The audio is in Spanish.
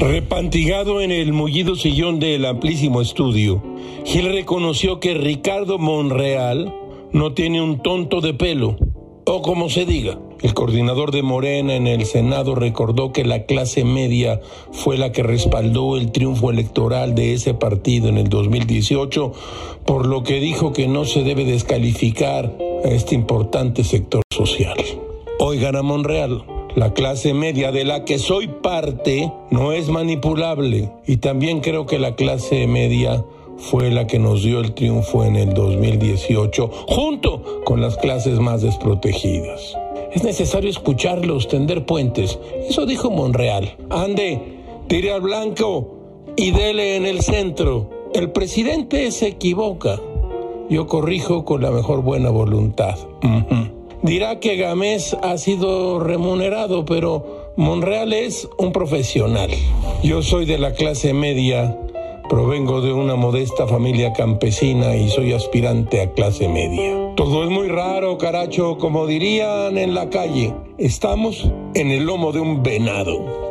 Apantigado en el mullido sillón del amplísimo estudio, Gil reconoció que Ricardo Monreal no tiene un tonto de pelo, o como se diga. El coordinador de Morena en el Senado recordó que la clase media fue la que respaldó el triunfo electoral de ese partido en el 2018, por lo que dijo que no se debe descalificar a este importante sector social. Oigan a Monreal. La clase media de la que soy parte no es manipulable y también creo que la clase media fue la que nos dio el triunfo en el 2018 junto con las clases más desprotegidas. Es necesario escucharlos, tender puentes. Eso dijo Monreal. Ande, tire al blanco y dele en el centro. El presidente se equivoca. Yo corrijo con la mejor buena voluntad. Dirá que Gamés ha sido remunerado, pero Monreal es un profesional. Yo soy de la clase media, provengo de una modesta familia campesina y soy aspirante a clase media. Todo es muy raro, caracho, como dirían en la calle. Estamos en el lomo de un venado.